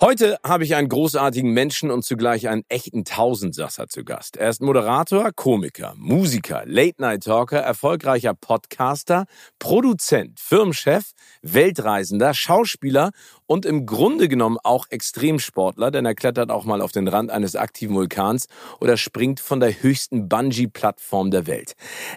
Heute habe ich einen großartigen Menschen und zugleich einen echten Tausendsasser zu Gast. Er ist Moderator, Komiker, Musiker, Late-Night-Talker, erfolgreicher Podcaster, Produzent, Firmenchef, Weltreisender, Schauspieler und im Grunde genommen auch Extremsportler, denn er klettert auch mal auf den Rand eines aktiven Vulkans oder springt von der höchsten Bungee-Plattform der Welt.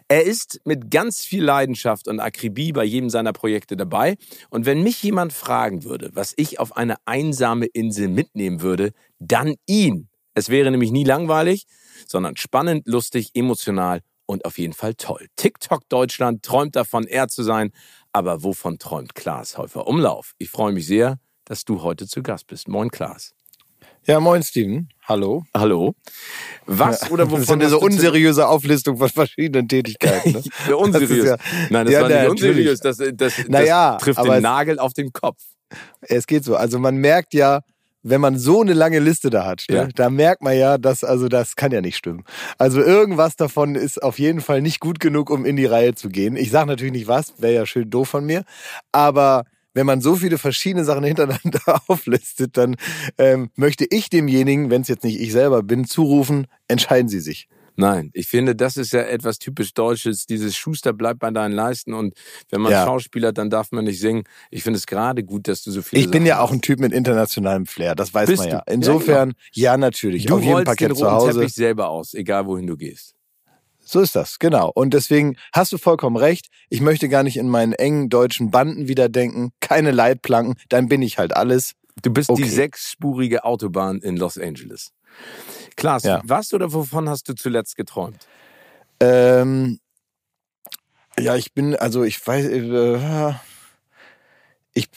Er ist mit ganz viel Leidenschaft und Akribie bei jedem seiner Projekte dabei. Und wenn mich jemand fragen würde, was ich auf eine einsame Insel mitnehmen würde, dann ihn. Es wäre nämlich nie langweilig, sondern spannend, lustig, emotional und auf jeden Fall toll. TikTok Deutschland träumt davon, er zu sein. Aber wovon träumt Klaas Häufer Umlauf? Ich freue mich sehr, dass du heute zu Gast bist. Moin, Klaas. Ja, moin, Steven. Hallo. Hallo. Was oder wovon? Das ist eine so unseriöse Auflistung von verschiedenen Tätigkeiten. Ne? ja, unseriös. Ja, Nein, das ja, war nicht unseriös. Das, das, das, naja, trifft den Nagel auf den Kopf. Es geht so. Also man merkt ja, wenn man so eine lange Liste da hat, ne, ja. da merkt man ja, dass also das kann ja nicht stimmen. Also irgendwas davon ist auf jeden Fall nicht gut genug, um in die Reihe zu gehen. Ich sage natürlich nicht was, wäre ja schön doof von mir, aber wenn man so viele verschiedene Sachen hintereinander auflistet, dann ähm, möchte ich demjenigen, wenn es jetzt nicht ich selber bin, zurufen, entscheiden Sie sich. Nein, ich finde, das ist ja etwas typisch Deutsches. Dieses Schuster bleibt bei deinen Leisten und wenn man ja. Schauspieler, dann darf man nicht singen. Ich finde es gerade gut, dass du so viel. Ich bin ja auch ein Typ mit internationalem Flair, das weiß Bist man ja. Insofern, ja, genau. ja natürlich. Du auf jedem Parkett den zu Hause. Teppich selber aus, egal wohin du gehst. So ist das, genau. Und deswegen hast du vollkommen recht. Ich möchte gar nicht in meinen engen deutschen Banden wieder denken. Keine Leitplanken, dann bin ich halt alles. Du bist okay. die sechsspurige Autobahn in Los Angeles. Klaas, ja. was oder wovon hast du zuletzt geträumt? Ähm, ja, ich bin, also ich weiß, äh, ich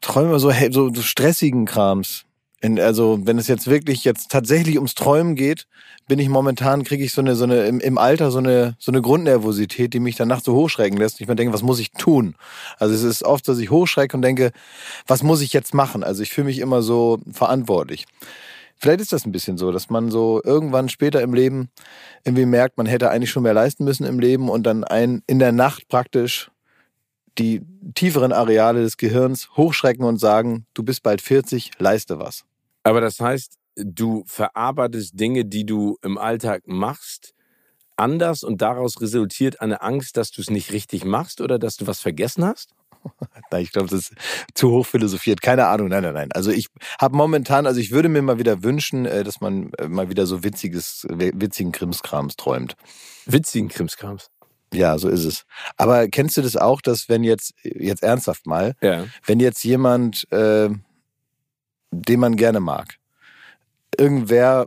träume so, so, so stressigen Krams. In, also wenn es jetzt wirklich jetzt tatsächlich ums Träumen geht, bin ich momentan kriege ich so eine so eine im, im, Alter so eine so eine Grundnervosität, die mich dann nachts so hochschrecken lässt. Und ich mir denke, was muss ich tun? Also es ist oft, dass ich hochschrecke und denke, was muss ich jetzt machen? Also ich fühle mich immer so verantwortlich. Vielleicht ist das ein bisschen so, dass man so irgendwann später im Leben irgendwie merkt, man hätte eigentlich schon mehr leisten müssen im Leben und dann ein, in der Nacht praktisch die tieferen Areale des Gehirns hochschrecken und sagen, du bist bald 40, leiste was. Aber das heißt, du verarbeitest Dinge, die du im Alltag machst, anders und daraus resultiert eine Angst, dass du es nicht richtig machst oder dass du was vergessen hast? Nein, ich glaube, das ist zu hoch philosophiert. Keine Ahnung, nein, nein, nein. Also ich habe momentan, also ich würde mir mal wieder wünschen, äh, dass man äh, mal wieder so witziges, witzigen Krimskrams träumt. Witzigen Krimskrams? Ja, so ist es. Aber kennst du das auch, dass wenn jetzt, jetzt ernsthaft mal, ja. wenn jetzt jemand, äh, den man gerne mag, irgendwer,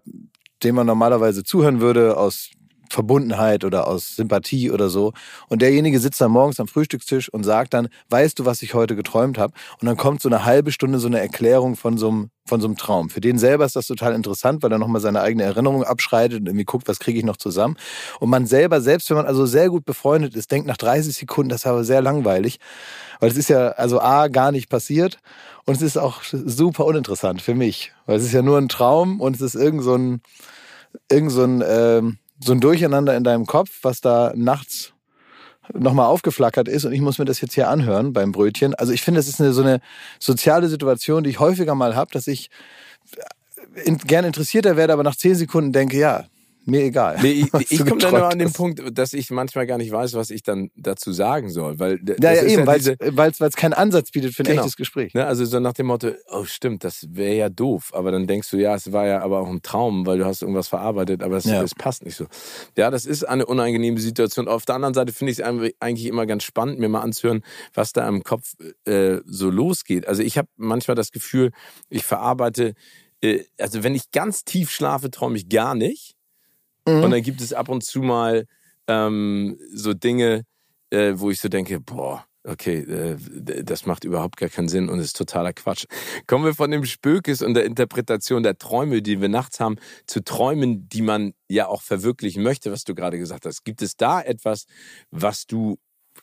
dem man normalerweise zuhören würde aus Verbundenheit oder aus Sympathie oder so. Und derjenige sitzt dann morgens am Frühstückstisch und sagt dann, weißt du, was ich heute geträumt habe? Und dann kommt so eine halbe Stunde so eine Erklärung von so einem, von so einem Traum. Für den selber ist das total interessant, weil er nochmal seine eigene Erinnerung abschreitet und irgendwie guckt, was kriege ich noch zusammen. Und man selber, selbst wenn man also sehr gut befreundet ist, denkt nach 30 Sekunden, das ist aber sehr langweilig. Weil es ist ja also A, gar nicht passiert und es ist auch super uninteressant für mich. Weil es ist ja nur ein Traum und es ist irgend so ein, irgend so ein, ähm, so ein Durcheinander in deinem Kopf, was da nachts nochmal aufgeflackert ist und ich muss mir das jetzt hier anhören beim Brötchen. Also ich finde, das ist eine, so eine soziale Situation, die ich häufiger mal habe, dass ich in, gern interessierter werde, aber nach zehn Sekunden denke, ja, mir egal. Nee, ich, ich komme dann nur an den Punkt, dass ich manchmal gar nicht weiß, was ich dann dazu sagen soll. Weil ja, ja eben, ja weil es keinen Ansatz bietet für ein genau. echtes Gespräch. Ne, also so nach dem Motto, oh stimmt, das wäre ja doof. Aber dann denkst du, ja, es war ja aber auch ein Traum, weil du hast irgendwas verarbeitet, aber es, ja. es passt nicht so. Ja, das ist eine unangenehme Situation. Auf der anderen Seite finde ich es eigentlich immer ganz spannend, mir mal anzuhören, was da im Kopf äh, so losgeht. Also ich habe manchmal das Gefühl, ich verarbeite, äh, also wenn ich ganz tief schlafe, träume ich gar nicht. Mhm. Und dann gibt es ab und zu mal ähm, so Dinge, äh, wo ich so denke, boah, Okay, äh, das macht überhaupt gar keinen Sinn und ist totaler Quatsch. Kommen wir von dem Spökes und der Interpretation der Träume, die wir nachts haben, zu Träumen, die man ja auch verwirklichen möchte, was du gerade gesagt hast. Gibt es da etwas, was du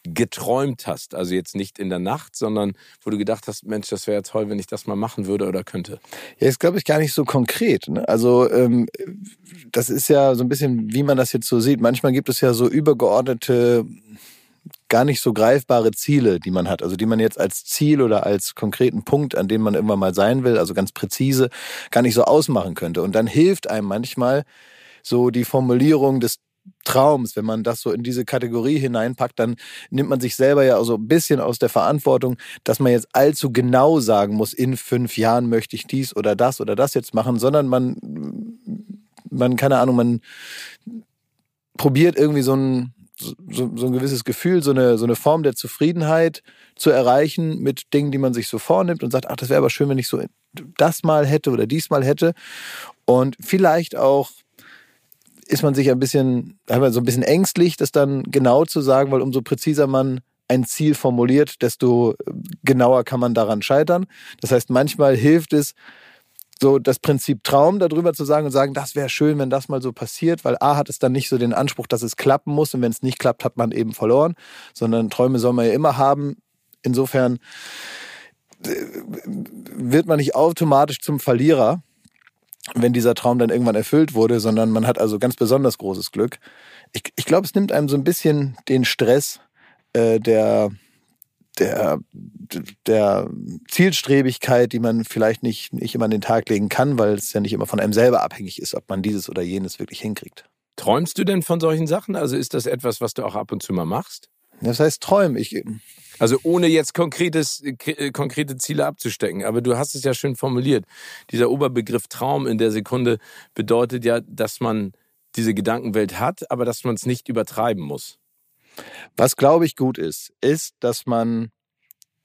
geträumt hast? Also jetzt nicht in der Nacht, sondern wo du gedacht hast, Mensch, das wäre toll, wenn ich das mal machen würde oder könnte. Ja, ist glaube ich gar nicht so konkret. Ne? Also ähm, das ist ja so ein bisschen, wie man das jetzt so sieht. Manchmal gibt es ja so übergeordnete gar nicht so greifbare Ziele, die man hat, also die man jetzt als Ziel oder als konkreten Punkt, an dem man irgendwann mal sein will, also ganz präzise, gar nicht so ausmachen könnte. Und dann hilft einem manchmal so die Formulierung des Traums, wenn man das so in diese Kategorie hineinpackt, dann nimmt man sich selber ja so ein bisschen aus der Verantwortung, dass man jetzt allzu genau sagen muss, in fünf Jahren möchte ich dies oder das oder das jetzt machen, sondern man, man, keine Ahnung, man probiert irgendwie so ein, so, so ein gewisses Gefühl, so eine, so eine Form der Zufriedenheit zu erreichen mit Dingen, die man sich so vornimmt und sagt, ach, das wäre aber schön, wenn ich so das mal hätte oder diesmal hätte. Und vielleicht auch ist man sich ein bisschen, so ein bisschen ängstlich, das dann genau zu sagen, weil umso präziser man ein Ziel formuliert, desto genauer kann man daran scheitern. Das heißt, manchmal hilft es, so das Prinzip Traum darüber zu sagen und sagen, das wäre schön, wenn das mal so passiert, weil A hat es dann nicht so den Anspruch, dass es klappen muss und wenn es nicht klappt, hat man eben verloren, sondern Träume soll man ja immer haben. Insofern äh, wird man nicht automatisch zum Verlierer, wenn dieser Traum dann irgendwann erfüllt wurde, sondern man hat also ganz besonders großes Glück. Ich, ich glaube, es nimmt einem so ein bisschen den Stress äh, der der, der Zielstrebigkeit, die man vielleicht nicht, nicht immer an den Tag legen kann, weil es ja nicht immer von einem selber abhängig ist, ob man dieses oder jenes wirklich hinkriegt. Träumst du denn von solchen Sachen? Also ist das etwas, was du auch ab und zu mal machst? Das heißt träumen. Ich, also ohne jetzt konkretes, äh, konkrete Ziele abzustecken. Aber du hast es ja schön formuliert. Dieser Oberbegriff Traum in der Sekunde bedeutet ja, dass man diese Gedankenwelt hat, aber dass man es nicht übertreiben muss. Was, glaube ich, gut ist, ist, dass man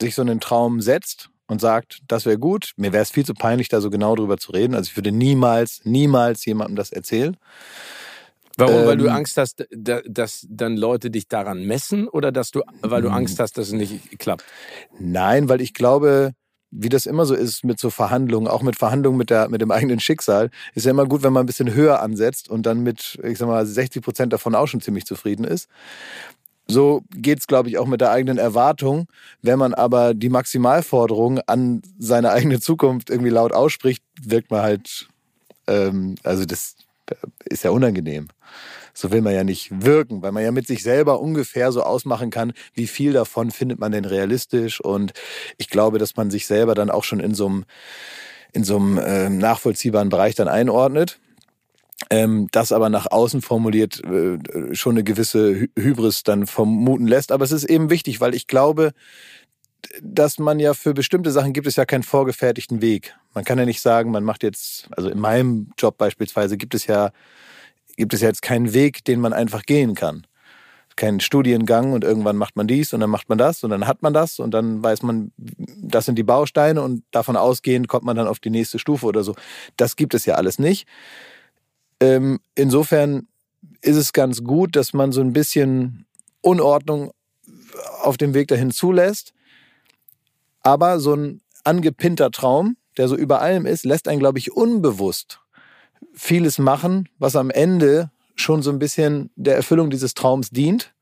sich so einen Traum setzt und sagt, das wäre gut. Mir wäre es viel zu peinlich, da so genau drüber zu reden. Also ich würde niemals, niemals jemandem das erzählen. Warum? Ähm, weil du ähm, Angst hast, dass dann Leute dich daran messen oder dass du, weil du hm. Angst hast, dass es nicht klappt? Nein, weil ich glaube, wie das immer so ist mit so Verhandlungen, auch mit Verhandlungen mit, der, mit dem eigenen Schicksal, ist ja immer gut, wenn man ein bisschen höher ansetzt und dann mit, ich sag mal, 60 Prozent davon auch schon ziemlich zufrieden ist. So geht's, glaube ich, auch mit der eigenen Erwartung. Wenn man aber die Maximalforderung an seine eigene Zukunft irgendwie laut ausspricht, wirkt man halt, ähm, also das ist ja unangenehm. So will man ja nicht wirken, weil man ja mit sich selber ungefähr so ausmachen kann, wie viel davon findet man denn realistisch. Und ich glaube, dass man sich selber dann auch schon in so einem, in so einem äh, nachvollziehbaren Bereich dann einordnet. Ähm, das aber nach außen formuliert äh, schon eine gewisse Hybris dann vermuten lässt. Aber es ist eben wichtig, weil ich glaube, dass man ja für bestimmte Sachen gibt es ja keinen vorgefertigten Weg. Man kann ja nicht sagen, man macht jetzt, also in meinem Job beispielsweise gibt es ja gibt es ja jetzt keinen Weg, den man einfach gehen kann. Keinen Studiengang und irgendwann macht man dies und dann macht man das und dann hat man das und dann weiß man, das sind die Bausteine und davon ausgehend kommt man dann auf die nächste Stufe oder so. Das gibt es ja alles nicht. Ähm, insofern ist es ganz gut, dass man so ein bisschen Unordnung auf dem Weg dahin zulässt. Aber so ein angepinnter Traum, der so über allem ist, lässt einen, glaube ich, unbewusst vieles machen, was am Ende schon so ein bisschen der Erfüllung dieses Traums dient,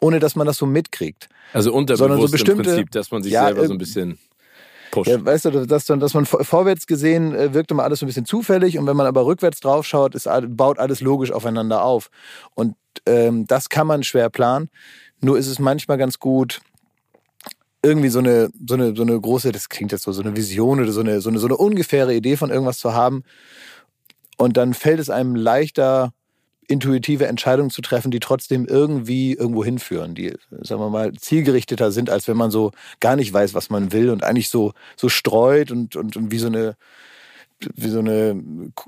ohne dass man das so mitkriegt. Also unterbewusst so bestimmte, im Prinzip, dass man sich ja, selber so ein bisschen pusht. Ja, weißt du, dass, dass man vorwärts gesehen äh, wirkt immer alles so ein bisschen zufällig und wenn man aber rückwärts drauf schaut, ist, baut alles logisch aufeinander auf. Und ähm, das kann man schwer planen. Nur ist es manchmal ganz gut, irgendwie so eine, so eine, so eine große, das klingt jetzt so, so eine Vision oder so eine, so eine, so eine ungefähre Idee von irgendwas zu haben und dann fällt es einem leichter, intuitive Entscheidungen zu treffen, die trotzdem irgendwie irgendwo hinführen, die, sagen wir mal, zielgerichteter sind, als wenn man so gar nicht weiß, was man will und eigentlich so, so streut und, und, und wie so eine, wie so eine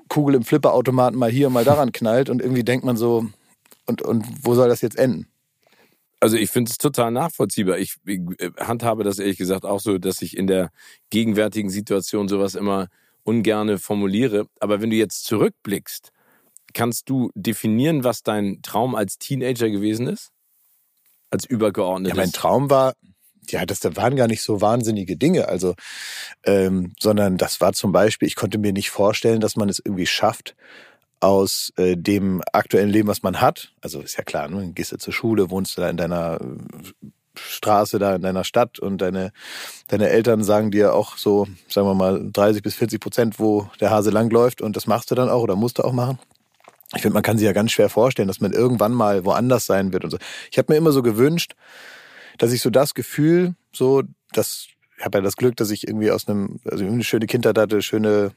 Kugel im Flipperautomaten mal hier, mal daran knallt und irgendwie denkt man so, und, und wo soll das jetzt enden? Also ich finde es total nachvollziehbar. Ich, ich handhabe das ehrlich gesagt auch so, dass ich in der gegenwärtigen Situation sowas immer ungerne formuliere. Aber wenn du jetzt zurückblickst, kannst du definieren, was dein Traum als Teenager gewesen ist? Als übergeordnetes? Ja, mein Traum war, ja, das da waren gar nicht so wahnsinnige Dinge. Also, ähm, sondern das war zum Beispiel, ich konnte mir nicht vorstellen, dass man es irgendwie schafft, aus äh, dem aktuellen Leben, was man hat. Also ist ja klar, ne? gehst du zur Schule, wohnst du da in deiner Straße da in deiner Stadt und deine, deine Eltern sagen dir auch so, sagen wir mal, 30 bis 40 Prozent, wo der Hase langläuft und das machst du dann auch oder musst du auch machen. Ich finde, man kann sich ja ganz schwer vorstellen, dass man irgendwann mal woanders sein wird und so. Ich habe mir immer so gewünscht, dass ich so das Gefühl, so, dass ich habe ja das Glück, dass ich irgendwie aus einem, also eine schöne Kindheit hatte, schöne,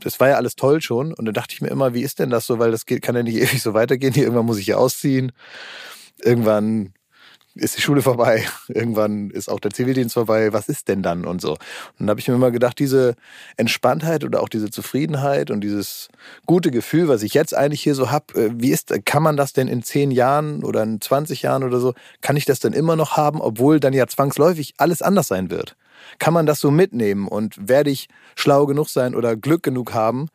das war ja alles toll schon. Und dann dachte ich mir immer, wie ist denn das so? Weil das geht, kann ja nicht ewig so weitergehen. Hier irgendwann muss ich ja ausziehen. Irgendwann ist die Schule vorbei, irgendwann ist auch der Zivildienst vorbei, was ist denn dann und so. Und dann habe ich mir immer gedacht, diese Entspanntheit oder auch diese Zufriedenheit und dieses gute Gefühl, was ich jetzt eigentlich hier so habe, äh, wie ist, kann man das denn in zehn Jahren oder in 20 Jahren oder so, kann ich das denn immer noch haben, obwohl dann ja zwangsläufig alles anders sein wird? Kann man das so mitnehmen und werde ich schlau genug sein oder Glück genug haben,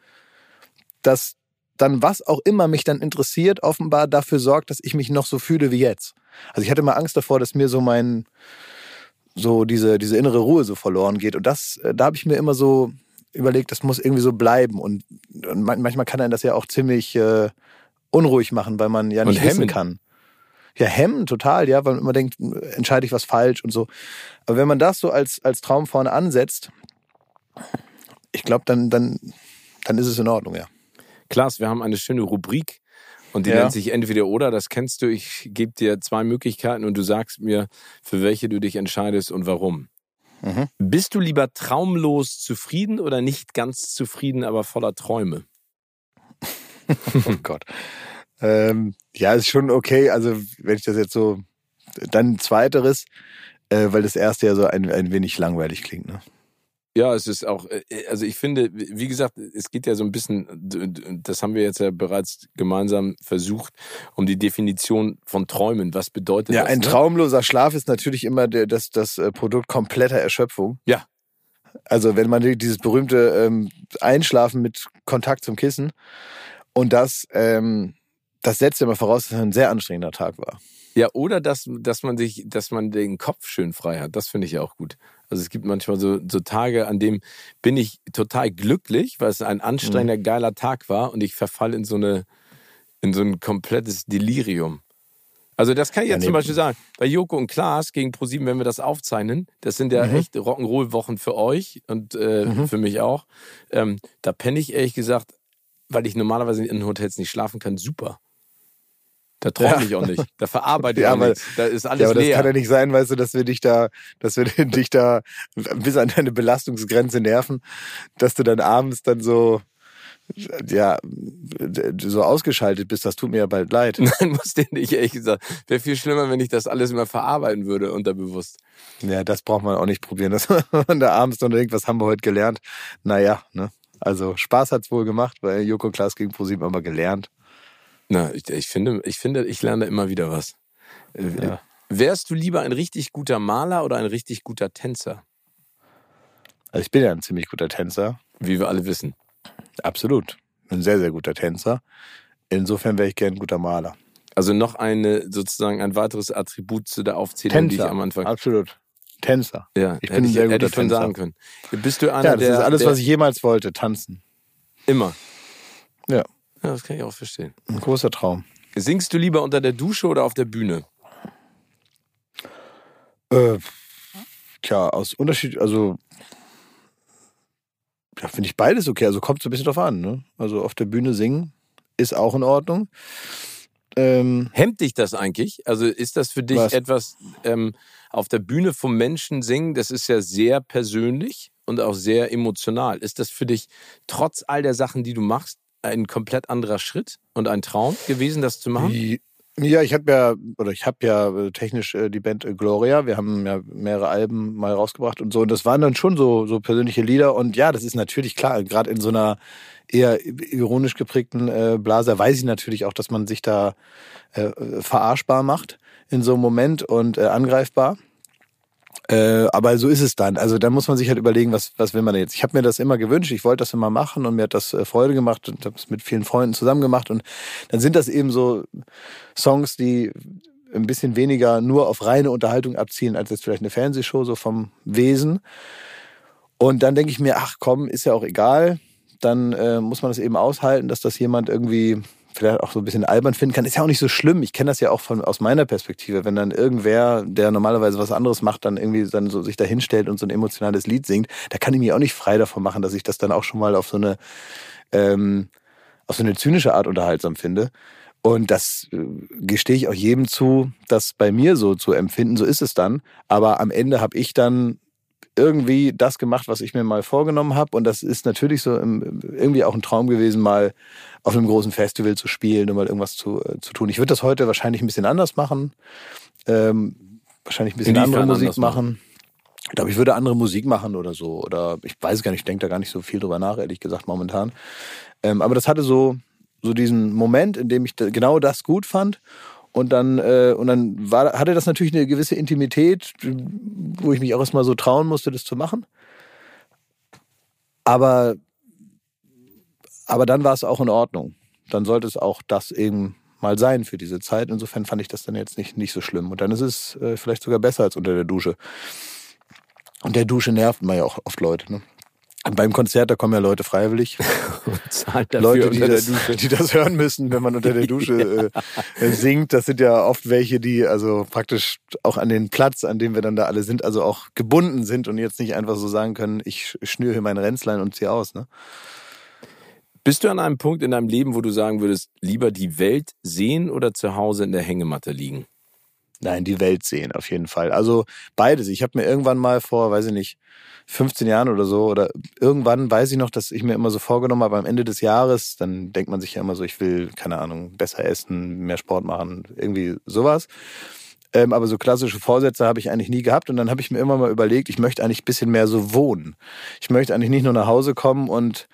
dass dann was auch immer mich dann interessiert, offenbar dafür sorgt, dass ich mich noch so fühle wie jetzt. Also ich hatte mal Angst davor, dass mir so mein, so diese, diese innere Ruhe so verloren geht. Und das, äh, da habe ich mir immer so überlegt, das muss irgendwie so bleiben. Und, und manchmal kann einen das ja auch ziemlich äh, unruhig machen, weil man ja nicht wissen kann. Ja, hemmen total, ja, weil man immer denkt, entscheide ich was falsch und so. Aber wenn man das so als, als Traum vorne ansetzt, ich glaube, dann, dann, dann ist es in Ordnung, ja. Klaas, wir haben eine schöne Rubrik und die ja. nennt sich entweder oder, das kennst du. Ich gebe dir zwei Möglichkeiten und du sagst mir, für welche du dich entscheidest und warum. Mhm. Bist du lieber traumlos zufrieden oder nicht ganz zufrieden, aber voller Träume? oh Gott. Ähm, ja, ist schon okay. Also, wenn ich das jetzt so, dann zweiteres, äh, weil das erste ja so ein, ein wenig langweilig klingt. Ne? Ja, es ist auch, äh, äh, also ich finde, wie gesagt, es geht ja so ein bisschen, das haben wir jetzt ja bereits gemeinsam versucht, um die Definition von Träumen. Was bedeutet ja, das? Ja, ein ne? traumloser Schlaf ist natürlich immer das, das äh, Produkt kompletter Erschöpfung. Ja. Also wenn man dieses berühmte ähm, Einschlafen mit Kontakt zum Kissen und das, ähm, das setzt ja immer voraus, dass es ein sehr anstrengender Tag war. Ja, oder dass, dass man sich, dass man den Kopf schön frei hat. Das finde ich auch gut. Also es gibt manchmal so, so Tage, an denen bin ich total glücklich, weil es ein anstrengender, mhm. geiler Tag war und ich verfall in so eine, in so ein komplettes Delirium. Also das kann ich ja, jetzt zum Beispiel sagen. Bei Joko und Klaas gegen ProSieben, wenn wir das aufzeichnen, das sind ja mhm. echt Rock'n'Roll-Wochen für euch und äh, mhm. für mich auch. Ähm, da penne ich ehrlich gesagt, weil ich normalerweise in Hotels nicht schlafen kann, super. Da träume ich auch nicht. Da verarbeite ich ja, auch nichts. Da ist alles ja, aber leer. das kann ja nicht sein, weißt du, dass wir dich da, dass wir dich da bis an deine Belastungsgrenze nerven, dass du dann abends dann so, ja, so ausgeschaltet bist, das tut mir ja bald leid. Nein, muss dir nicht, ehrlich gesagt. Wäre viel schlimmer, wenn ich das alles immer verarbeiten würde, unterbewusst. Ja, das braucht man auch nicht probieren, dass man da abends dann denkt, was haben wir heute gelernt? Naja, ne. Also Spaß hat's wohl gemacht, weil Joko Klaas gegen ProSieben aber gelernt. Na, ich, ich, finde, ich finde, ich lerne immer wieder was. Äh, ja. Wärst du lieber ein richtig guter Maler oder ein richtig guter Tänzer? Also ich bin ja ein ziemlich guter Tänzer. Wie wir alle wissen. Absolut. Ein sehr, sehr guter Tänzer. Insofern wäre ich gern ein guter Maler. Also noch eine, sozusagen ein weiteres Attribut zu der Aufzählung, Tänzer, die ich am Anfang. Absolut. Tänzer. Ja, ich bin ein sehr guter hätte ich Tänzer. sagen können. Bist du einer, ja, das der, ist alles, der, was ich jemals wollte, tanzen. Immer. Ja. Ja, das kann ich auch verstehen. Ein großer Traum. Singst du lieber unter der Dusche oder auf der Bühne? Äh, tja, aus Unterschied, also ja, finde ich beides okay. Also kommt so ein bisschen drauf an. Ne? Also auf der Bühne singen ist auch in Ordnung. Ähm, Hemmt dich das eigentlich? Also ist das für dich was? etwas ähm, auf der Bühne vom Menschen singen? Das ist ja sehr persönlich und auch sehr emotional. Ist das für dich trotz all der Sachen, die du machst, ein komplett anderer Schritt und ein Traum gewesen, das zu machen? Ja, ich habe ja, oder ich habe ja äh, technisch äh, die Band äh, Gloria. Wir haben ja mehrere Alben mal rausgebracht und so. Und das waren dann schon so, so persönliche Lieder. Und ja, das ist natürlich klar, gerade in so einer eher ironisch geprägten Blase weiß ich natürlich auch, dass man sich da äh, verarschbar macht in so einem Moment und äh, angreifbar. Äh, aber so ist es dann. Also da muss man sich halt überlegen, was, was will man jetzt. Ich habe mir das immer gewünscht, ich wollte das immer machen und mir hat das äh, Freude gemacht und habe es mit vielen Freunden zusammen gemacht. Und dann sind das eben so Songs, die ein bisschen weniger nur auf reine Unterhaltung abzielen, als jetzt vielleicht eine Fernsehshow, so vom Wesen. Und dann denke ich mir, ach komm, ist ja auch egal. Dann äh, muss man das eben aushalten, dass das jemand irgendwie vielleicht auch so ein bisschen albern finden kann. Ist ja auch nicht so schlimm. Ich kenne das ja auch von, aus meiner Perspektive. Wenn dann irgendwer, der normalerweise was anderes macht, dann irgendwie dann so sich da hinstellt und so ein emotionales Lied singt, da kann ich mich auch nicht frei davon machen, dass ich das dann auch schon mal auf so eine, ähm, auf so eine zynische Art unterhaltsam finde. Und das äh, gestehe ich auch jedem zu, das bei mir so zu empfinden. So ist es dann. Aber am Ende habe ich dann irgendwie das gemacht, was ich mir mal vorgenommen habe. Und das ist natürlich so irgendwie auch ein Traum gewesen, mal auf einem großen Festival zu spielen und mal irgendwas zu, äh, zu tun. Ich würde das heute wahrscheinlich ein bisschen anders machen. Ähm, wahrscheinlich ein bisschen andere Musik machen. Ich glaube, ich würde andere Musik machen oder so. Oder ich weiß gar nicht, ich denke da gar nicht so viel drüber nach, ehrlich gesagt, momentan. Ähm, aber das hatte so, so diesen Moment, in dem ich genau das gut fand. Und dann, äh, und dann war, hatte das natürlich eine gewisse Intimität, wo ich mich auch erstmal so trauen musste, das zu machen. Aber, aber dann war es auch in Ordnung. Dann sollte es auch das eben mal sein für diese Zeit. Insofern fand ich das dann jetzt nicht, nicht so schlimm. Und dann ist es äh, vielleicht sogar besser als unter der Dusche. Und der Dusche nervt man ja auch oft Leute. Ne? Beim Konzert, da kommen ja Leute freiwillig. Leute, die, das die, das hören müssen, wenn man unter der Dusche äh, äh, singt. Das sind ja oft welche, die also praktisch auch an den Platz, an dem wir dann da alle sind, also auch gebunden sind und jetzt nicht einfach so sagen können, ich schnüre hier mein Ränzlein und ziehe aus. Ne? Bist du an einem Punkt in deinem Leben, wo du sagen würdest, lieber die Welt sehen oder zu Hause in der Hängematte liegen? Nein, die Welt sehen, auf jeden Fall. Also beides. Ich habe mir irgendwann mal vor, weiß ich nicht, 15 Jahren oder so, oder irgendwann weiß ich noch, dass ich mir immer so vorgenommen habe, am Ende des Jahres, dann denkt man sich ja immer so, ich will, keine Ahnung, besser essen, mehr Sport machen, irgendwie sowas. Ähm, aber so klassische Vorsätze habe ich eigentlich nie gehabt. Und dann habe ich mir immer mal überlegt, ich möchte eigentlich ein bisschen mehr so wohnen. Ich möchte eigentlich nicht nur nach Hause kommen und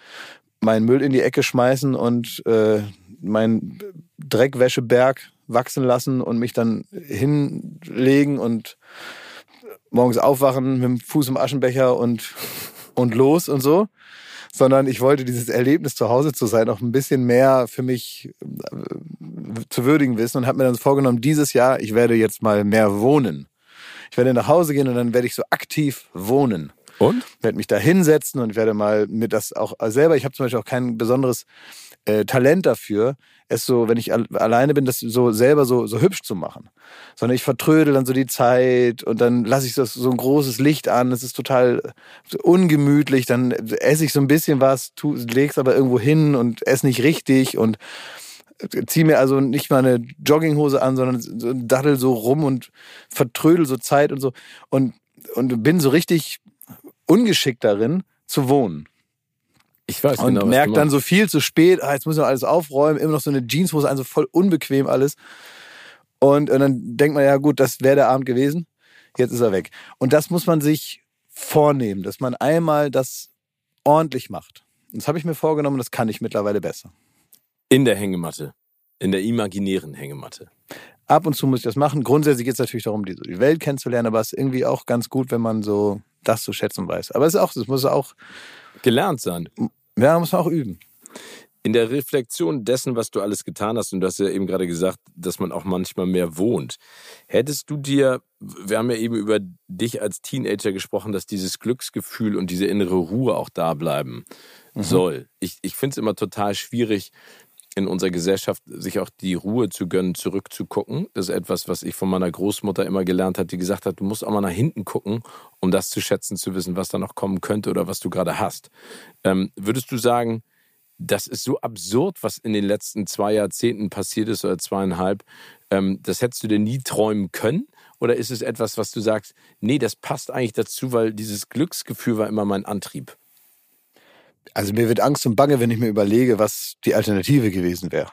meinen Müll in die Ecke schmeißen und äh, meinen Dreckwäscheberg wachsen lassen und mich dann hinlegen und morgens aufwachen mit dem Fuß im Aschenbecher und, und los und so. Sondern ich wollte dieses Erlebnis zu Hause zu sein auch ein bisschen mehr für mich äh, zu würdigen wissen und habe mir dann vorgenommen, dieses Jahr, ich werde jetzt mal mehr wohnen. Ich werde nach Hause gehen und dann werde ich so aktiv wohnen. Und? Ich werde mich da hinsetzen und werde mal mit das auch selber, ich habe zum Beispiel auch kein besonderes äh, Talent dafür, es so, wenn ich alleine bin, das so selber so, so hübsch zu machen. Sondern ich vertrödel dann so die Zeit und dann lasse ich das so ein großes Licht an. Es ist total ungemütlich. Dann esse ich so ein bisschen was, tu, leg's aber irgendwo hin und esse nicht richtig und ziehe mir also nicht mal eine Jogginghose an, sondern so daddel so rum und vertrödel so Zeit und so und, und bin so richtig ungeschickt darin zu wohnen. Ich weiß und genau, merkt dann so viel zu spät, ah, jetzt muss man alles aufräumen, immer noch so eine Jeanshose, also voll unbequem alles. Und, und dann denkt man, ja gut, das wäre der Abend gewesen, jetzt ist er weg. Und das muss man sich vornehmen, dass man einmal das ordentlich macht. Das habe ich mir vorgenommen, das kann ich mittlerweile besser. In der Hängematte, in der imaginären Hängematte. Ab und zu muss ich das machen. Grundsätzlich geht es natürlich darum, die, die Welt kennenzulernen, aber es ist irgendwie auch ganz gut, wenn man so das zu schätzen weiß. Aber es ist auch, es muss auch gelernt sein. Ja, muss man auch üben. In der Reflexion dessen, was du alles getan hast, und du hast ja eben gerade gesagt, dass man auch manchmal mehr wohnt, hättest du dir, wir haben ja eben über dich als Teenager gesprochen, dass dieses Glücksgefühl und diese innere Ruhe auch da bleiben mhm. soll. Ich, ich finde es immer total schwierig, in unserer Gesellschaft, sich auch die Ruhe zu gönnen, zurückzugucken. Das ist etwas, was ich von meiner Großmutter immer gelernt habe, die gesagt hat, du musst auch mal nach hinten gucken, um das zu schätzen, zu wissen, was da noch kommen könnte oder was du gerade hast. Ähm, würdest du sagen, das ist so absurd, was in den letzten zwei Jahrzehnten passiert ist oder zweieinhalb, ähm, das hättest du dir nie träumen können? Oder ist es etwas, was du sagst, nee, das passt eigentlich dazu, weil dieses Glücksgefühl war immer mein Antrieb? Also mir wird Angst und Bange, wenn ich mir überlege, was die Alternative gewesen wäre.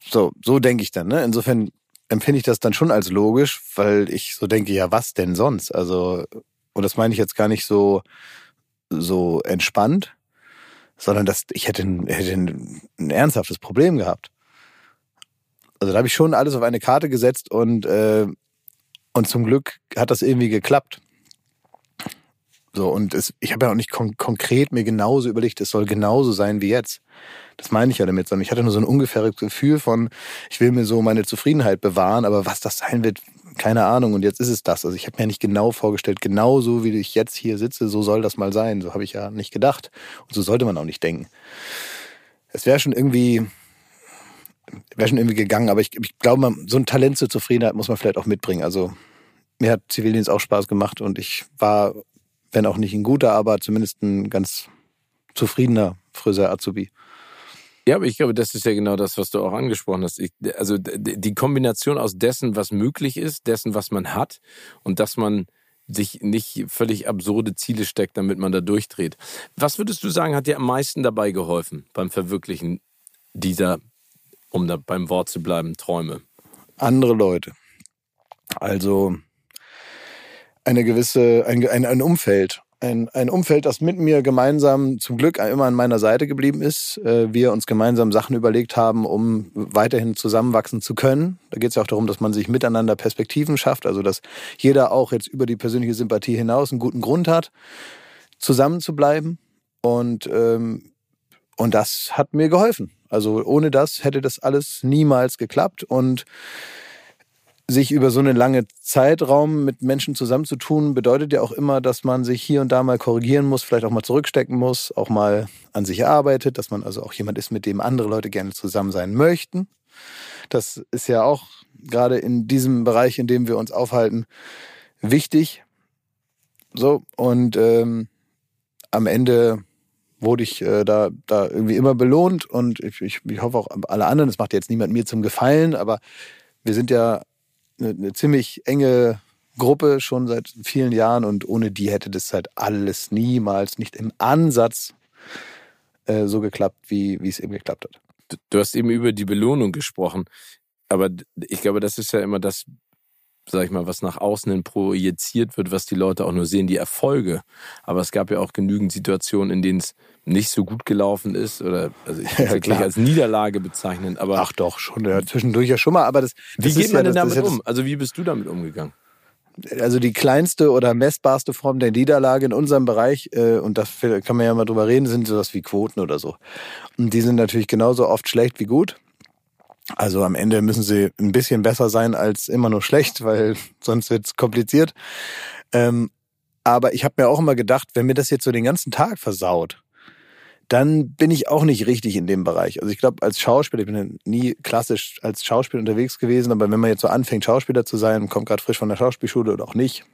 So, so denke ich dann. Ne? Insofern empfinde ich das dann schon als logisch, weil ich so denke, ja, was denn sonst? Also, und das meine ich jetzt gar nicht so, so entspannt, sondern dass ich hätte ein, hätte ein, ein ernsthaftes Problem gehabt. Also da habe ich schon alles auf eine Karte gesetzt und, äh, und zum Glück hat das irgendwie geklappt. So, und es, ich habe ja auch nicht kon konkret mir genauso überlegt, es soll genauso sein wie jetzt. Das meine ich ja damit, sondern ich hatte nur so ein ungefähres Gefühl von, ich will mir so meine Zufriedenheit bewahren, aber was das sein wird, keine Ahnung. Und jetzt ist es das. Also ich habe mir nicht genau vorgestellt, genau so wie ich jetzt hier sitze, so soll das mal sein. So habe ich ja nicht gedacht. Und so sollte man auch nicht denken. Es wäre schon irgendwie, wäre schon irgendwie gegangen, aber ich, ich glaube, so ein Talent zur Zufriedenheit muss man vielleicht auch mitbringen. Also mir hat Zivildienst auch Spaß gemacht und ich war wenn auch nicht ein guter, aber zumindest ein ganz zufriedener Friseur-Azubi. Ja, aber ich glaube, das ist ja genau das, was du auch angesprochen hast. Ich, also die Kombination aus dessen, was möglich ist, dessen, was man hat und dass man sich nicht völlig absurde Ziele steckt, damit man da durchdreht. Was würdest du sagen, hat dir am meisten dabei geholfen beim Verwirklichen dieser, um da beim Wort zu bleiben, Träume? Andere Leute. Also eine gewisse, ein, ein, ein Umfeld. Ein, ein Umfeld, das mit mir gemeinsam zum Glück immer an meiner Seite geblieben ist. Äh, wir uns gemeinsam Sachen überlegt haben, um weiterhin zusammenwachsen zu können. Da geht es ja auch darum, dass man sich miteinander Perspektiven schafft, also dass jeder auch jetzt über die persönliche Sympathie hinaus einen guten Grund hat, zusammen zu bleiben. Und, ähm, und das hat mir geholfen. Also ohne das hätte das alles niemals geklappt. Und sich über so einen langen Zeitraum mit Menschen zusammenzutun, bedeutet ja auch immer, dass man sich hier und da mal korrigieren muss, vielleicht auch mal zurückstecken muss, auch mal an sich arbeitet, dass man also auch jemand ist, mit dem andere Leute gerne zusammen sein möchten. Das ist ja auch gerade in diesem Bereich, in dem wir uns aufhalten, wichtig. So, und ähm, am Ende wurde ich äh, da, da irgendwie immer belohnt und ich, ich, ich hoffe auch alle anderen, das macht jetzt niemand mir zum Gefallen, aber wir sind ja eine, ziemlich enge Gruppe schon seit vielen Jahren und ohne die hätte das halt alles niemals, nicht im Ansatz äh, so geklappt, wie, wie es eben geklappt hat. Du hast eben über die Belohnung gesprochen, aber ich glaube, das ist ja immer das, sag ich mal, was nach außen hin projiziert wird, was die Leute auch nur sehen, die Erfolge. Aber es gab ja auch genügend Situationen, in denen es nicht so gut gelaufen ist oder also ich ja, nicht als Niederlage bezeichnen, aber ach doch schon ja, zwischendurch ja schon mal. Aber das, das wie geht man ja, denn damit um? Also wie bist du damit umgegangen? Also die kleinste oder messbarste Form der Niederlage in unserem Bereich, äh, und das kann man ja mal drüber reden, sind sowas wie Quoten oder so. Und die sind natürlich genauso oft schlecht wie gut. Also am Ende müssen sie ein bisschen besser sein als immer nur schlecht, weil sonst wird's kompliziert. Ähm, aber ich habe mir auch immer gedacht, wenn mir das jetzt so den ganzen Tag versaut, dann bin ich auch nicht richtig in dem Bereich. Also ich glaube, als Schauspieler, ich bin ja nie klassisch als Schauspieler unterwegs gewesen, aber wenn man jetzt so anfängt, Schauspieler zu sein, kommt gerade frisch von der Schauspielschule oder auch nicht.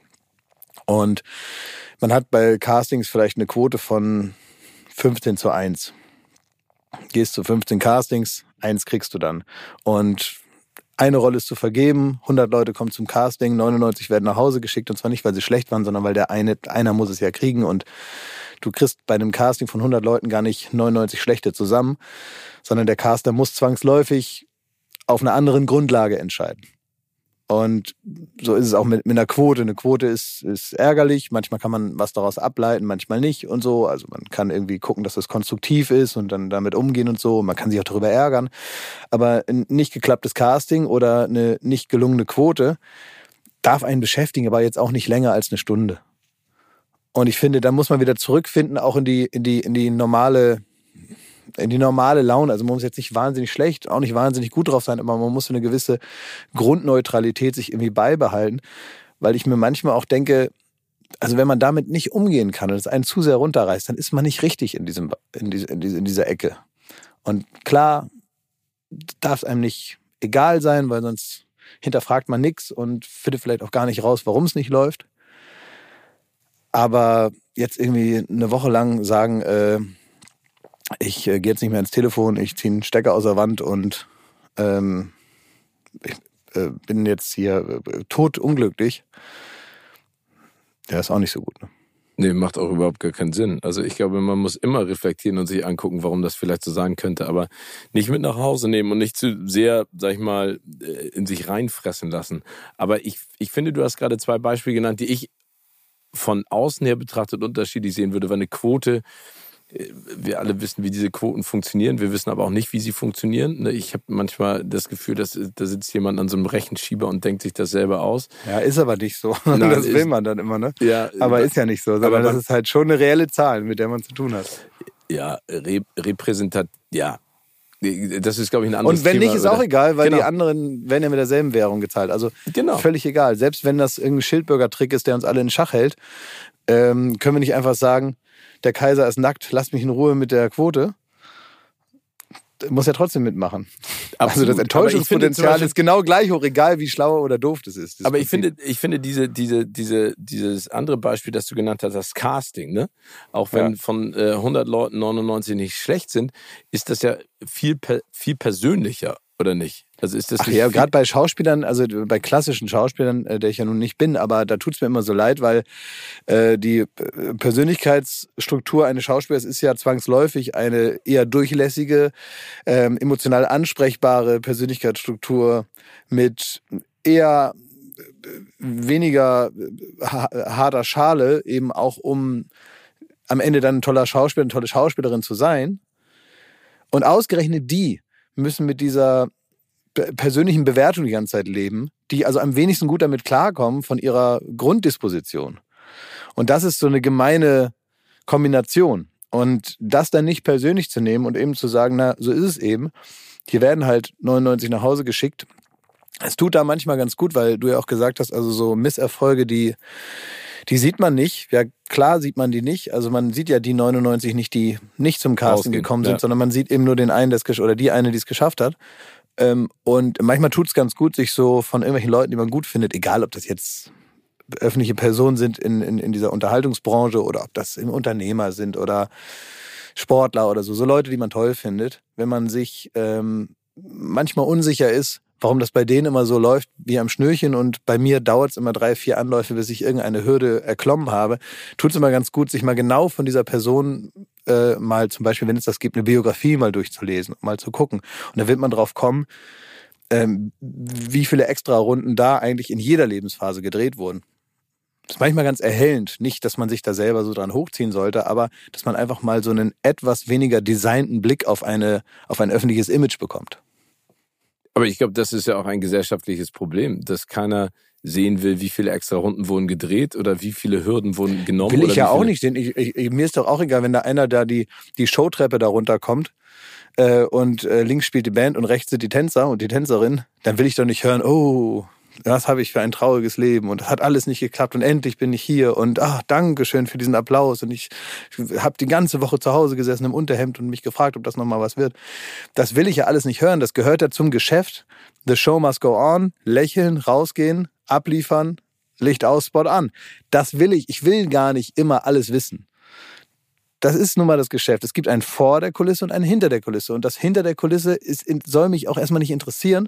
Und man hat bei Castings vielleicht eine Quote von 15 zu 1. Gehst zu 15 Castings, eins kriegst du dann. Und eine Rolle ist zu vergeben, 100 Leute kommen zum Casting, 99 werden nach Hause geschickt und zwar nicht, weil sie schlecht waren, sondern weil der eine, einer muss es ja kriegen und du kriegst bei einem Casting von 100 Leuten gar nicht 99 schlechte zusammen, sondern der Caster muss zwangsläufig auf einer anderen Grundlage entscheiden. Und so ist es auch mit, mit einer Quote. Eine Quote ist, ist ärgerlich. Manchmal kann man was daraus ableiten, manchmal nicht und so. Also man kann irgendwie gucken, dass das konstruktiv ist und dann damit umgehen und so. Man kann sich auch darüber ärgern. Aber ein nicht geklapptes Casting oder eine nicht gelungene Quote darf einen beschäftigen, aber jetzt auch nicht länger als eine Stunde. Und ich finde, da muss man wieder zurückfinden, auch in die, in die, in die normale, in die normale Laune. Also man muss jetzt nicht wahnsinnig schlecht, auch nicht wahnsinnig gut drauf sein, aber man muss eine gewisse Grundneutralität sich irgendwie beibehalten. Weil ich mir manchmal auch denke, also wenn man damit nicht umgehen kann und es einen zu sehr runterreißt, dann ist man nicht richtig in diesem, in, diese, in dieser Ecke. Und klar, darf es einem nicht egal sein, weil sonst hinterfragt man nichts und findet vielleicht auch gar nicht raus, warum es nicht läuft. Aber jetzt irgendwie eine Woche lang sagen, äh, ich äh, gehe jetzt nicht mehr ins Telefon, ich ziehe einen Stecker aus der Wand und ähm, ich äh, bin jetzt hier äh, tot unglücklich. Der ist auch nicht so gut. Ne? Nee, macht auch überhaupt gar keinen Sinn. Also ich glaube, man muss immer reflektieren und sich angucken, warum das vielleicht so sein könnte, aber nicht mit nach Hause nehmen und nicht zu sehr, sag ich mal, äh, in sich reinfressen lassen. Aber ich, ich finde, du hast gerade zwei Beispiele genannt, die ich von außen her betrachtet unterschiedlich sehen würde, weil eine Quote wir alle wissen, wie diese Quoten funktionieren. Wir wissen aber auch nicht, wie sie funktionieren. Ne, ich habe manchmal das Gefühl, dass da sitzt jemand an so einem Rechenschieber und denkt sich das selber aus. Ja, ist aber nicht so. Nein, das will man dann immer, ne? Ja, aber ist ja nicht so. Sondern das ist halt schon eine reelle Zahl, mit der man zu tun hat. Ja, rep repräsentativ, ja, das ist, glaube ich, ein anderes Und wenn Thema, nicht, ist auch egal, weil genau. die anderen werden ja mit derselben Währung gezahlt. Also genau. völlig egal. Selbst wenn das irgendein Schildbürger-Trick ist, der uns alle in Schach hält, ähm, können wir nicht einfach sagen, der Kaiser ist nackt, lasst mich in Ruhe mit der Quote. Muss ja trotzdem mitmachen. Absolut. Also das Enttäuschungspotenzial ist genau gleich hoch, egal wie schlau oder doof das ist. Das aber Prinzip. ich finde, ich finde diese, diese, diese, dieses andere Beispiel, das du genannt hast, das Casting, ne? Auch wenn ja. von äh, 100 Leuten 99 nicht schlecht sind, ist das ja viel, viel persönlicher oder nicht? Also ist das Ach ja, gerade bei Schauspielern, also bei klassischen Schauspielern, äh, der ich ja nun nicht bin, aber da tut es mir immer so leid, weil äh, die äh, Persönlichkeitsstruktur eines Schauspielers ist ja zwangsläufig eine eher durchlässige, ähm, emotional ansprechbare Persönlichkeitsstruktur mit eher äh, weniger harter Schale, eben auch um am Ende dann ein toller Schauspieler, eine tolle Schauspielerin zu sein. Und ausgerechnet die müssen mit dieser persönlichen Bewertung die ganze Zeit leben, die also am wenigsten gut damit klarkommen von ihrer Grunddisposition. Und das ist so eine gemeine Kombination. Und das dann nicht persönlich zu nehmen und eben zu sagen, na, so ist es eben. Hier werden halt 99 nach Hause geschickt. Es tut da manchmal ganz gut, weil du ja auch gesagt hast, also so Misserfolge, die die sieht man nicht. Ja, klar sieht man die nicht. Also man sieht ja die 99 nicht, die nicht zum Casting gekommen sind, ja. sondern man sieht eben nur den einen, der oder die eine, die es geschafft hat. Ähm, und manchmal tut es ganz gut, sich so von irgendwelchen Leuten, die man gut findet, egal ob das jetzt öffentliche Personen sind in, in, in dieser Unterhaltungsbranche oder ob das Unternehmer sind oder Sportler oder so, so Leute, die man toll findet, wenn man sich ähm, manchmal unsicher ist, warum das bei denen immer so läuft wie am Schnürchen und bei mir dauert es immer drei, vier Anläufe, bis ich irgendeine Hürde erklommen habe, tut es immer ganz gut, sich mal genau von dieser Person äh, mal zum Beispiel, wenn es das gibt, eine Biografie mal durchzulesen, mal zu gucken. Und da wird man drauf kommen, ähm, wie viele extra Runden da eigentlich in jeder Lebensphase gedreht wurden. Das ist manchmal ganz erhellend. Nicht, dass man sich da selber so dran hochziehen sollte, aber dass man einfach mal so einen etwas weniger designten Blick auf eine, auf ein öffentliches Image bekommt. Aber ich glaube, das ist ja auch ein gesellschaftliches Problem, dass keiner sehen will, wie viele extra Runden wurden gedreht oder wie viele Hürden wurden genommen. Will ich ja auch nicht sehen. Ich, ich, mir ist doch auch egal, wenn da einer da die, die Showtreppe da runterkommt äh, und äh, links spielt die Band und rechts sind die Tänzer und die Tänzerin, dann will ich doch nicht hören, oh, was habe ich für ein trauriges Leben und das hat alles nicht geklappt und endlich bin ich hier und ach, danke schön für diesen Applaus und ich habe die ganze Woche zu Hause gesessen im Unterhemd und mich gefragt, ob das nochmal was wird. Das will ich ja alles nicht hören, das gehört ja zum Geschäft. The show must go on, lächeln, rausgehen, abliefern, Licht aus, Spot an. Das will ich. Ich will gar nicht immer alles wissen das ist nun mal das Geschäft. Es gibt ein vor der Kulisse und ein hinter der Kulisse. Und das hinter der Kulisse ist, soll mich auch erstmal nicht interessieren.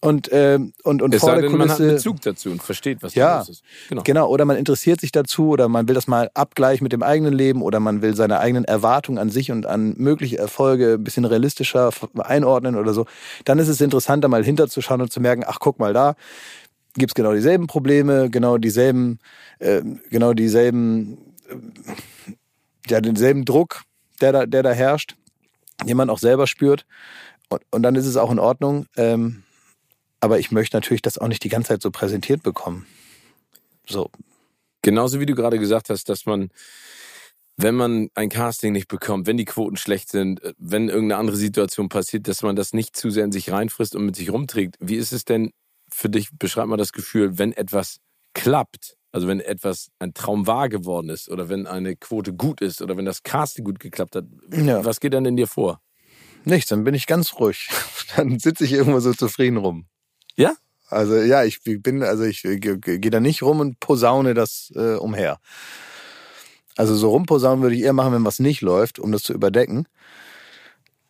Und, äh, und, und es vor sei der denn, Kulisse. Man hat einen Bezug dazu und versteht, was ja, los ist. Genau. genau. Oder man interessiert sich dazu oder man will das mal abgleichen mit dem eigenen Leben oder man will seine eigenen Erwartungen an sich und an mögliche Erfolge ein bisschen realistischer einordnen oder so. Dann ist es interessanter, mal hinterzuschauen und zu merken, ach, guck mal da gibt's genau dieselben Probleme, genau dieselben, äh, genau dieselben äh, ja, denselben Druck, der da, der da herrscht, den man auch selber spürt. Und, und dann ist es auch in Ordnung. Ähm, aber ich möchte natürlich das auch nicht die ganze Zeit so präsentiert bekommen. So. Genauso wie du gerade gesagt hast, dass man, wenn man ein Casting nicht bekommt, wenn die Quoten schlecht sind, wenn irgendeine andere Situation passiert, dass man das nicht zu sehr in sich reinfrisst und mit sich rumträgt. Wie ist es denn für dich? Beschreib mal das Gefühl, wenn etwas klappt, also wenn etwas ein Traum wahr geworden ist oder wenn eine Quote gut ist oder wenn das Casting gut geklappt hat, ja. was geht dann in dir vor? Nichts, dann bin ich ganz ruhig. Dann sitze ich irgendwo so zufrieden rum. Ja? Also ja, ich bin, also ich gehe da nicht rum und posaune das äh, umher. Also so rumposaunen würde ich eher machen, wenn was nicht läuft, um das zu überdecken.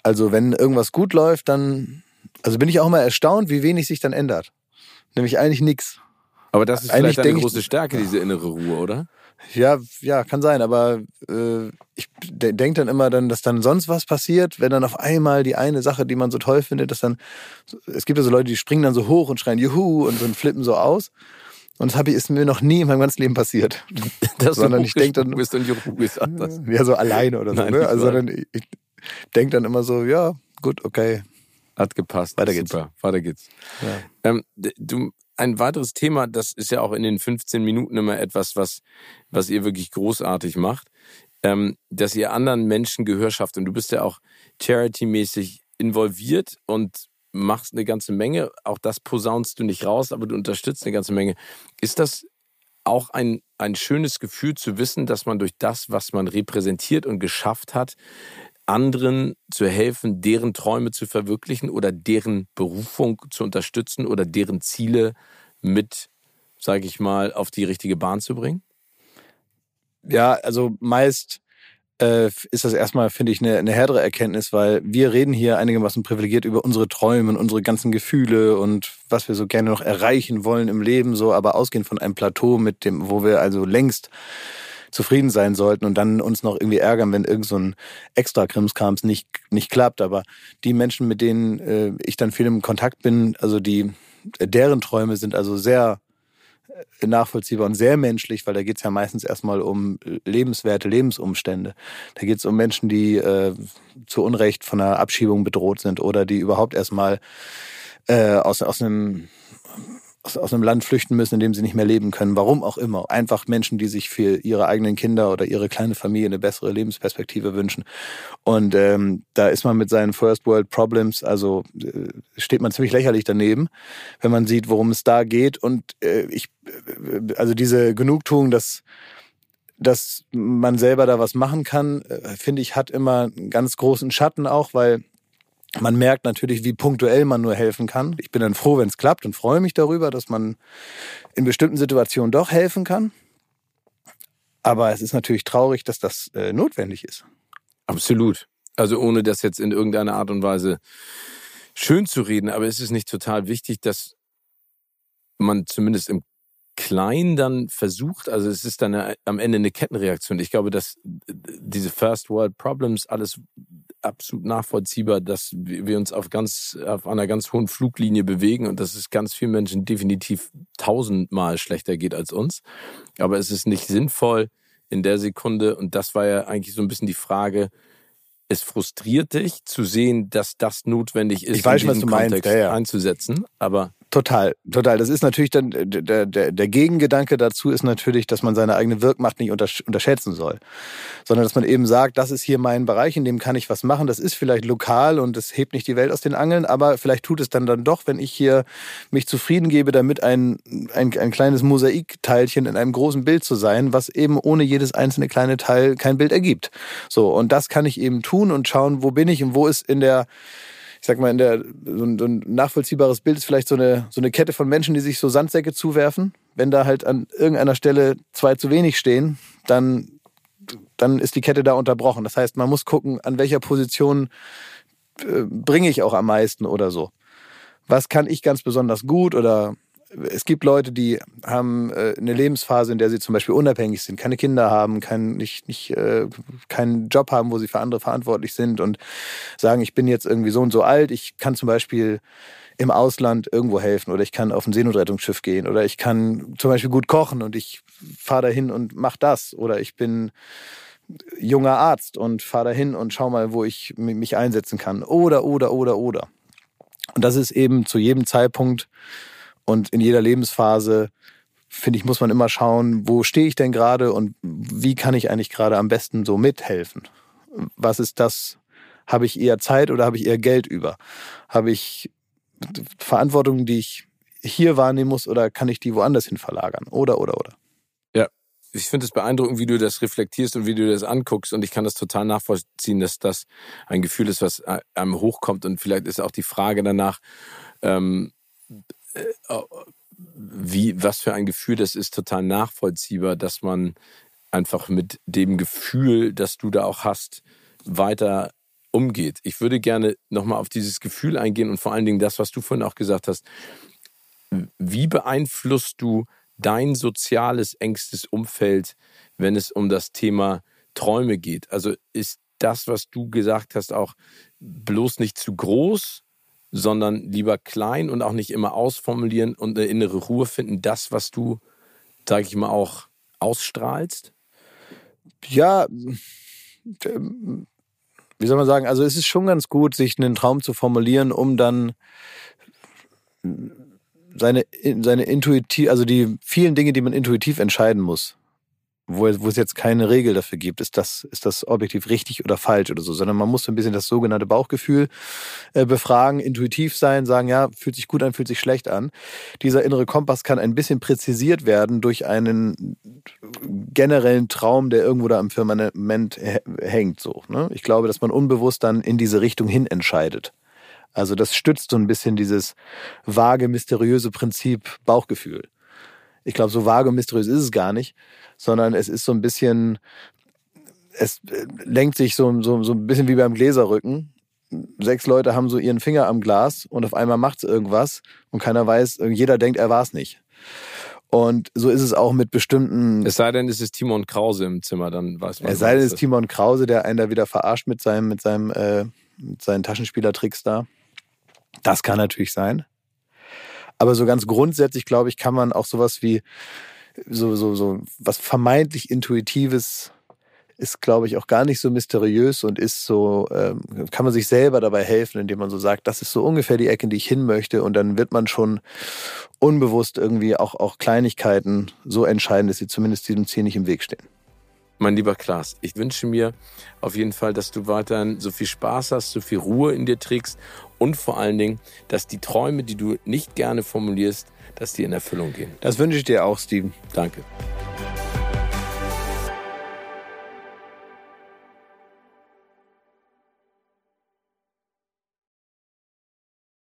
Also wenn irgendwas gut läuft, dann, also bin ich auch mal erstaunt, wie wenig sich dann ändert. Nämlich eigentlich nichts. Aber das ist Eigentlich vielleicht eine große Stärke, diese innere Ruhe, oder? Ja, ja, kann sein, aber äh, ich denke dann immer dann, dass dann sonst was passiert, wenn dann auf einmal die eine Sache, die man so toll findet, dass dann, es gibt ja so Leute, die springen dann so hoch und schreien Juhu und so und flippen so aus. Und das ich, ist mir noch nie in meinem ganzen Leben passiert. Das sondern ich denke dann. Bist und gesagt hast. Ja, so alleine oder so. Nein, ne? Also, ich, ich denke dann immer so, ja, gut, okay. Hat gepasst. Weiter geht's. Super, weiter geht's. Ja. Ähm, du, ein weiteres Thema, das ist ja auch in den 15 Minuten immer etwas, was, was ihr wirklich großartig macht, ähm, dass ihr anderen Menschen Gehör schafft. Und du bist ja auch charity-mäßig involviert und machst eine ganze Menge. Auch das posaunst du nicht raus, aber du unterstützt eine ganze Menge. Ist das auch ein, ein schönes Gefühl zu wissen, dass man durch das, was man repräsentiert und geschafft hat, anderen zu helfen, deren Träume zu verwirklichen oder deren Berufung zu unterstützen oder deren Ziele mit, sage ich mal, auf die richtige Bahn zu bringen? Ja, also meist äh, ist das erstmal, finde ich, eine, eine härtere Erkenntnis, weil wir reden hier einigermaßen privilegiert über unsere Träume und unsere ganzen Gefühle und was wir so gerne noch erreichen wollen im Leben, so, aber ausgehend von einem Plateau, mit dem, wo wir also längst zufrieden sein sollten und dann uns noch irgendwie ärgern, wenn irgend so ein extra Krimskrams nicht, nicht klappt. Aber die Menschen, mit denen äh, ich dann viel im Kontakt bin, also die, deren Träume sind also sehr äh, nachvollziehbar und sehr menschlich, weil da geht es ja meistens erstmal um lebenswerte Lebensumstände. Da geht es um Menschen, die äh, zu Unrecht von einer Abschiebung bedroht sind oder die überhaupt erstmal äh, aus, aus einem aus, aus einem Land flüchten müssen, in dem sie nicht mehr leben können. Warum auch immer. Einfach Menschen, die sich für ihre eigenen Kinder oder ihre kleine Familie eine bessere Lebensperspektive wünschen. Und ähm, da ist man mit seinen First World Problems, also äh, steht man ziemlich lächerlich daneben, wenn man sieht, worum es da geht. Und äh, ich, äh, also diese Genugtuung, dass dass man selber da was machen kann, äh, finde ich, hat immer einen ganz großen Schatten auch, weil man merkt natürlich, wie punktuell man nur helfen kann. Ich bin dann froh, wenn es klappt und freue mich darüber, dass man in bestimmten Situationen doch helfen kann. Aber es ist natürlich traurig, dass das äh, notwendig ist. Absolut. Also ohne das jetzt in irgendeiner Art und Weise schön zu reden, aber ist es nicht total wichtig, dass man zumindest im Kleinen dann versucht, also es ist dann eine, am Ende eine Kettenreaktion. Ich glaube, dass diese First World Problems alles absolut nachvollziehbar, dass wir uns auf ganz, auf einer ganz hohen Fluglinie bewegen und dass es ganz vielen Menschen definitiv tausendmal schlechter geht als uns. Aber es ist nicht sinnvoll in der Sekunde, und das war ja eigentlich so ein bisschen die Frage, es frustriert dich zu sehen, dass das notwendig ist, ich weiß, in diesen was du Kontext meinst, ja, ja. einzusetzen. Aber Total, total. Das ist natürlich dann, der, der, der Gegengedanke dazu ist natürlich, dass man seine eigene Wirkmacht nicht unterschätzen soll. Sondern dass man eben sagt, das ist hier mein Bereich, in dem kann ich was machen. Das ist vielleicht lokal und es hebt nicht die Welt aus den Angeln, aber vielleicht tut es dann dann doch, wenn ich hier mich zufrieden gebe, damit ein, ein, ein kleines Mosaikteilchen in einem großen Bild zu sein, was eben ohne jedes einzelne kleine Teil kein Bild ergibt. So, und das kann ich eben tun und schauen, wo bin ich und wo ist in der ich sag mal, in der, so ein, so ein nachvollziehbares Bild ist vielleicht so eine, so eine Kette von Menschen, die sich so Sandsäcke zuwerfen. Wenn da halt an irgendeiner Stelle zwei zu wenig stehen, dann, dann ist die Kette da unterbrochen. Das heißt, man muss gucken, an welcher Position äh, bringe ich auch am meisten oder so. Was kann ich ganz besonders gut oder es gibt Leute, die haben äh, eine Lebensphase, in der sie zum Beispiel unabhängig sind, keine Kinder haben, kein, nicht, nicht, äh, keinen Job haben, wo sie für andere verantwortlich sind und sagen, ich bin jetzt irgendwie so und so alt, ich kann zum Beispiel im Ausland irgendwo helfen oder ich kann auf ein Seenotrettungsschiff gehen oder ich kann zum Beispiel gut kochen und ich fahre dahin und mach das oder ich bin junger Arzt und fahre dahin und schau mal, wo ich mich einsetzen kann oder oder oder oder. Und das ist eben zu jedem Zeitpunkt und in jeder Lebensphase, finde ich, muss man immer schauen, wo stehe ich denn gerade und wie kann ich eigentlich gerade am besten so mithelfen? Was ist das? Habe ich eher Zeit oder habe ich eher Geld über? Habe ich Verantwortung, die ich hier wahrnehmen muss oder kann ich die woanders hin verlagern? Oder, oder, oder. Ja, ich finde es beeindruckend, wie du das reflektierst und wie du das anguckst. Und ich kann das total nachvollziehen, dass das ein Gefühl ist, was einem hochkommt. Und vielleicht ist auch die Frage danach, ähm, äh, wie, was für ein Gefühl das ist, total nachvollziehbar, dass man einfach mit dem Gefühl, das du da auch hast, weiter umgeht. Ich würde gerne nochmal auf dieses Gefühl eingehen und vor allen Dingen das, was du vorhin auch gesagt hast. Wie beeinflusst du dein soziales, engstes Umfeld, wenn es um das Thema Träume geht? Also ist das, was du gesagt hast, auch bloß nicht zu groß sondern lieber klein und auch nicht immer ausformulieren und eine innere Ruhe finden. Das, was du, sage ich mal, auch ausstrahlst? Ja, wie soll man sagen, also es ist schon ganz gut, sich einen Traum zu formulieren, um dann seine, seine intuitiv, also die vielen Dinge, die man intuitiv entscheiden muss, wo, wo es jetzt keine Regel dafür gibt, ist das, ist das objektiv richtig oder falsch oder so, sondern man muss so ein bisschen das sogenannte Bauchgefühl äh, befragen, intuitiv sein, sagen, ja, fühlt sich gut an, fühlt sich schlecht an. Dieser innere Kompass kann ein bisschen präzisiert werden durch einen generellen Traum, der irgendwo da im Firmament hängt, so. Ne? Ich glaube, dass man unbewusst dann in diese Richtung hin entscheidet. Also das stützt so ein bisschen dieses vage, mysteriöse Prinzip Bauchgefühl. Ich glaube, so vage und mysteriös ist es gar nicht, sondern es ist so ein bisschen, es lenkt sich so, so, so ein bisschen wie beim Gläserrücken. Sechs Leute haben so ihren Finger am Glas und auf einmal macht es irgendwas und keiner weiß, jeder denkt, er war es nicht. Und so ist es auch mit bestimmten. Es sei denn, es ist Timon Krause im Zimmer, dann weiß man. Es sei denn, es ist Timon Krause, der einen da wieder verarscht mit seinem, mit seinem, äh, mit seinen Taschenspielertricks da. Das kann natürlich sein. Aber so ganz grundsätzlich, glaube ich, kann man auch sowas wie so, so, so was vermeintlich Intuitives ist, glaube ich, auch gar nicht so mysteriös und ist so, ähm, kann man sich selber dabei helfen, indem man so sagt, das ist so ungefähr die Ecke, in die ich hin möchte. Und dann wird man schon unbewusst irgendwie auch, auch Kleinigkeiten so entscheiden, dass sie zumindest diesem Ziel nicht im Weg stehen. Mein lieber Klaas, ich wünsche mir auf jeden Fall, dass du weiterhin so viel Spaß hast, so viel Ruhe in dir trägst und vor allen Dingen, dass die Träume, die du nicht gerne formulierst, dass die in Erfüllung gehen. Das wünsche ich dir auch, Steven. Danke.